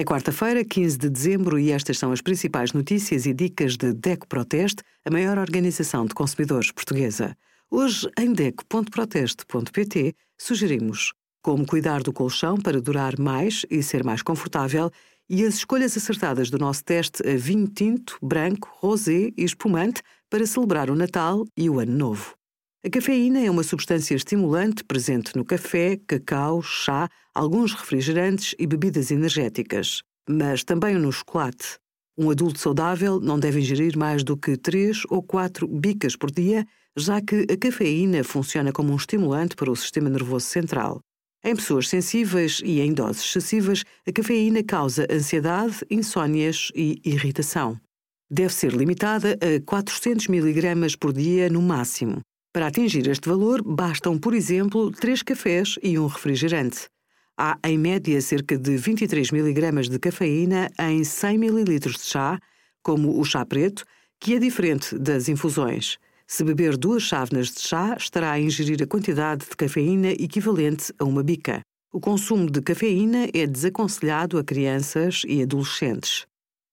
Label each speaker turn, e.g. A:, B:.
A: É quarta-feira, 15 de dezembro, e estas são as principais notícias e dicas de DECO Proteste, a maior organização de consumidores portuguesa. Hoje, em DECO.proteste.pt, sugerimos como cuidar do colchão para durar mais e ser mais confortável e as escolhas acertadas do nosso teste a vinho tinto, branco, rosé e espumante para celebrar o Natal e o Ano Novo. A cafeína é uma substância estimulante presente no café, cacau, chá, alguns refrigerantes e bebidas energéticas, mas também no chocolate. Um adulto saudável não deve ingerir mais do que 3 ou 4 bicas por dia, já que a cafeína funciona como um estimulante para o sistema nervoso central. Em pessoas sensíveis e em doses excessivas, a cafeína causa ansiedade, insônias e irritação. Deve ser limitada a 400 mg por dia no máximo. Para atingir este valor, bastam, por exemplo, três cafés e um refrigerante. Há, em média, cerca de 23 mg de cafeína em 100 ml de chá, como o chá preto, que é diferente das infusões. Se beber duas chávenas de chá, estará a ingerir a quantidade de cafeína equivalente a uma bica. O consumo de cafeína é desaconselhado a crianças e adolescentes.